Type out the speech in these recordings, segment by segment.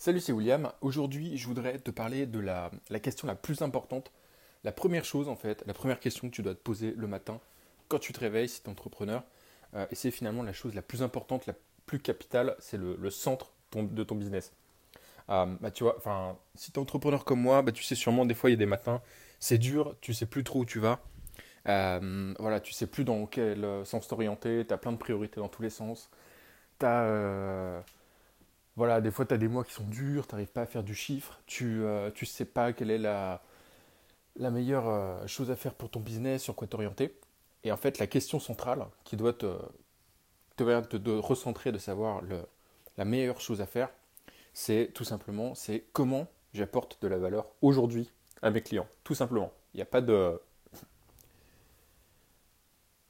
Salut, c'est William. Aujourd'hui, je voudrais te parler de la, question la plus importante. La première chose, en fait, la première question que tu dois te poser le matin quand tu te réveilles si tu es entrepreneur. Euh, et c'est finalement la chose la plus importante, la plus capitale, c'est le, centre de ton business. Euh, bah, tu vois, si tu es entrepreneur comme moi, bah, tu sais sûrement, des fois, il y a des matins, c'est dur, tu sais plus trop où tu vas. Euh, voilà, tu sais plus dans quel sens t'orienter, tu as plein de priorités dans tous les sens. Tu voilà, des fois, tu as des mois qui sont durs, tu n'arrives pas à faire du chiffre, tu ne euh, sais pas quelle est la, meilleure euh, chose à faire pour ton business, sur quoi t'orienter. Et en fait, la question centrale qui doit te, te, te recentrer, de savoir la meilleure chose à faire, c'est tout simplement, c'est comment j'apporte de la valeur aujourd'hui à mes clients. Tout simplement. Il n'y a pas de...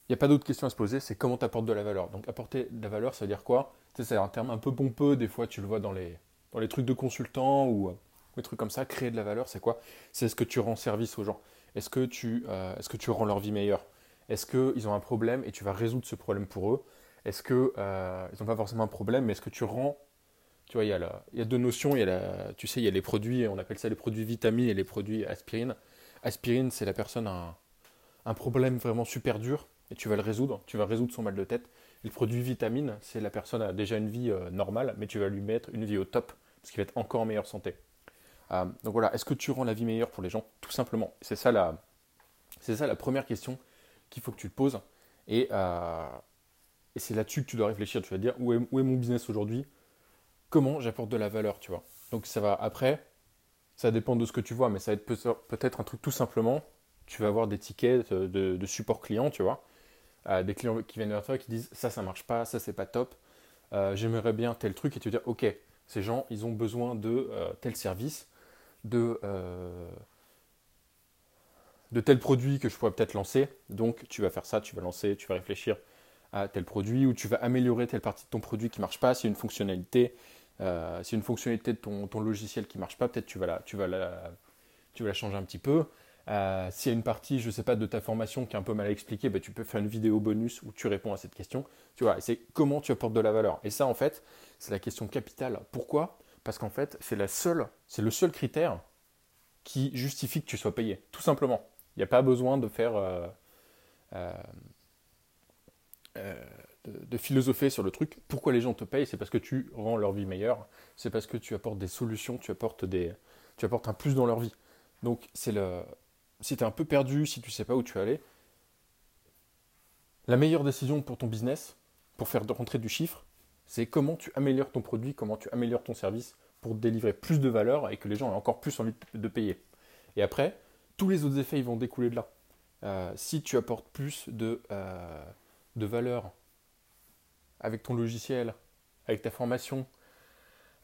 Il n'y a pas d'autre question à se poser, c'est comment tu apportes de la valeur. Donc apporter de la valeur, ça veut dire quoi? C'est un terme un peu pompeux, des fois tu le vois dans les, dans les trucs de consultants ou des trucs comme ça. Créer de la valeur, c'est quoi? C'est ce que tu rends service aux gens. Est-ce que, tu, euh, est-ce que tu rends leur vie meilleure? Est-ce qu'ils ont un problème et tu vas résoudre ce problème pour eux? Est-ce qu'ils euh, n'ont pas forcément un problème, mais est-ce que tu rends tu vois, il y, a il y a deux notions. Il y a la, tu sais, il y a les produits, on appelle ça les produits vitamines et les produits aspirine. Aspirine, c'est la personne a un, un, problème vraiment super dur et tu vas le résoudre. Tu vas résoudre son mal de tête le produit vitamine, c'est la personne a déjà une vie euh, normale, mais tu vas lui mettre une vie au top, parce qu'il va être encore en meilleure santé. Euh, donc voilà, est-ce que tu rends la vie meilleure pour les gens? Tout simplement. C'est ça la, ça la première question qu'il faut que tu te poses. Et, euh, c'est là-dessus que tu dois réfléchir. Tu vas dire où est, mon business aujourd'hui? Comment j'apporte de la valeur, tu vois? Donc ça va après, ça dépend de ce que tu vois, mais ça va être peut-être un truc tout simplement. Tu vas avoir des tickets de support client, tu vois? Des clients qui viennent vers toi qui disent ça, ça marche pas, ça, c'est pas top, euh, j'aimerais bien tel truc, et tu dis ok, ces gens, ils ont besoin de euh, tel service, de, euh, de tel produit que je pourrais peut-être lancer, donc tu vas faire ça, tu vas lancer, tu vas réfléchir à tel produit, ou tu vas améliorer telle partie de ton produit qui marche pas, si une fonctionnalité, si une fonctionnalité de ton, ton logiciel qui marche pas, peut-être tu vas tu vas la, tu vas la changer un petit peu. Euh, s'il y a une partie, je sais pas, de ta formation qui est un peu mal expliquée, bah, tu peux faire une vidéo bonus où tu réponds à cette question. Tu vois, c'est comment tu apportes de la valeur. Et ça, en fait, c'est la question capitale. Pourquoi? Parce qu'en fait, c'est la seule, c'est le seul critère qui justifie que tu sois payé. Tout simplement. Il n'y a pas besoin de faire euh, euh, de, de, philosopher sur le truc. Pourquoi les gens te payent? C'est parce que tu rends leur vie meilleure. C'est parce que tu apportes des solutions, tu apportes des, tu apportes un plus dans leur vie. Donc c'est le, si tu es un peu perdu, si tu ne sais pas où tu vas aller, la meilleure décision pour ton business, pour faire rentrer du chiffre, c'est comment tu améliores ton produit, comment tu améliores ton service pour délivrer plus de valeur et que les gens aient encore plus envie de payer. Et après, tous les autres effets ils vont découler de là. Euh, si tu apportes plus de, euh, de valeur avec ton logiciel, avec ta formation,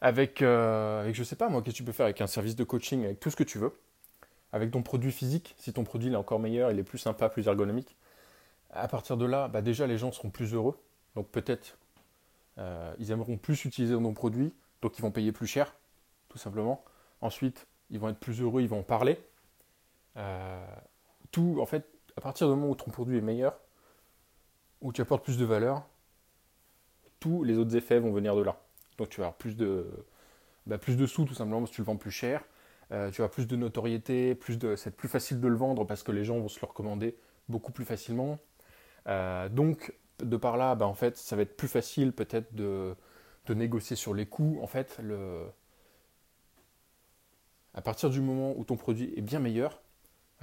avec, euh, avec je sais pas moi, qu'est-ce que tu peux faire avec un service de coaching, avec tout ce que tu veux, avec ton produit physique, si ton produit est encore meilleur, il est plus sympa, plus ergonomique, à partir de là, bah déjà les gens seront plus heureux. Donc peut-être euh, ils aimeront plus utiliser ton produit, donc ils vont payer plus cher, tout simplement. Ensuite, ils vont être plus heureux, ils vont en parler. Euh, tout, en fait, à partir du moment où ton produit est meilleur, où tu apportes plus de valeur, tous les autres effets vont venir de là. Donc tu vas avoir plus de, bah, plus de sous tout simplement parce que tu le vends plus cher. Euh, tu as plus de notoriété, plus de, c'est plus facile de le vendre parce que les gens vont se le recommander beaucoup plus facilement. Euh, donc, de par là, bah, en fait, ça va être plus facile peut-être de, négocier sur les coûts. En fait, le... à partir du moment où ton produit est bien meilleur,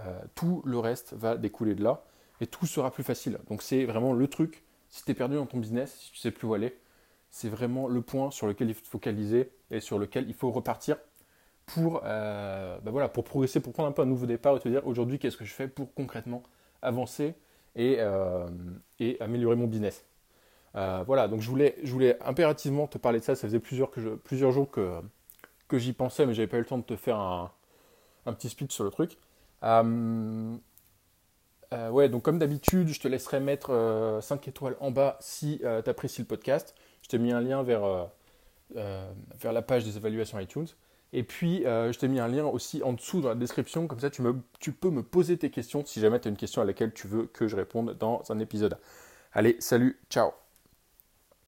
euh, tout le reste va découler de là et tout sera plus facile. Donc, c'est vraiment le truc. Si tu es perdu dans ton business, si tu sais plus où aller, c'est vraiment le point sur lequel il faut focaliser et sur lequel il faut repartir pour, euh, bah voilà, pour progresser, pour prendre un peu un nouveau départ et te dire aujourd'hui qu'est-ce que je fais pour concrètement avancer et, euh, et améliorer mon business. Euh, voilà, donc je voulais, je voulais impérativement te parler de ça. Ça faisait plusieurs, que plusieurs jours que, que j'y pensais, mais j'avais pas eu le temps de te faire un, un petit speech sur le truc. ouais, donc comme d'habitude, je te laisserai mettre 5 étoiles en bas si tu apprécies le podcast. Je t'ai mis un lien vers, vers la page des évaluations iTunes. Et puis, euh, je t'ai mis un lien aussi en dessous dans la description, comme ça tu, tu peux me poser tes questions si jamais tu as une question à laquelle tu veux que je réponde dans un épisode. Allez, salut, ciao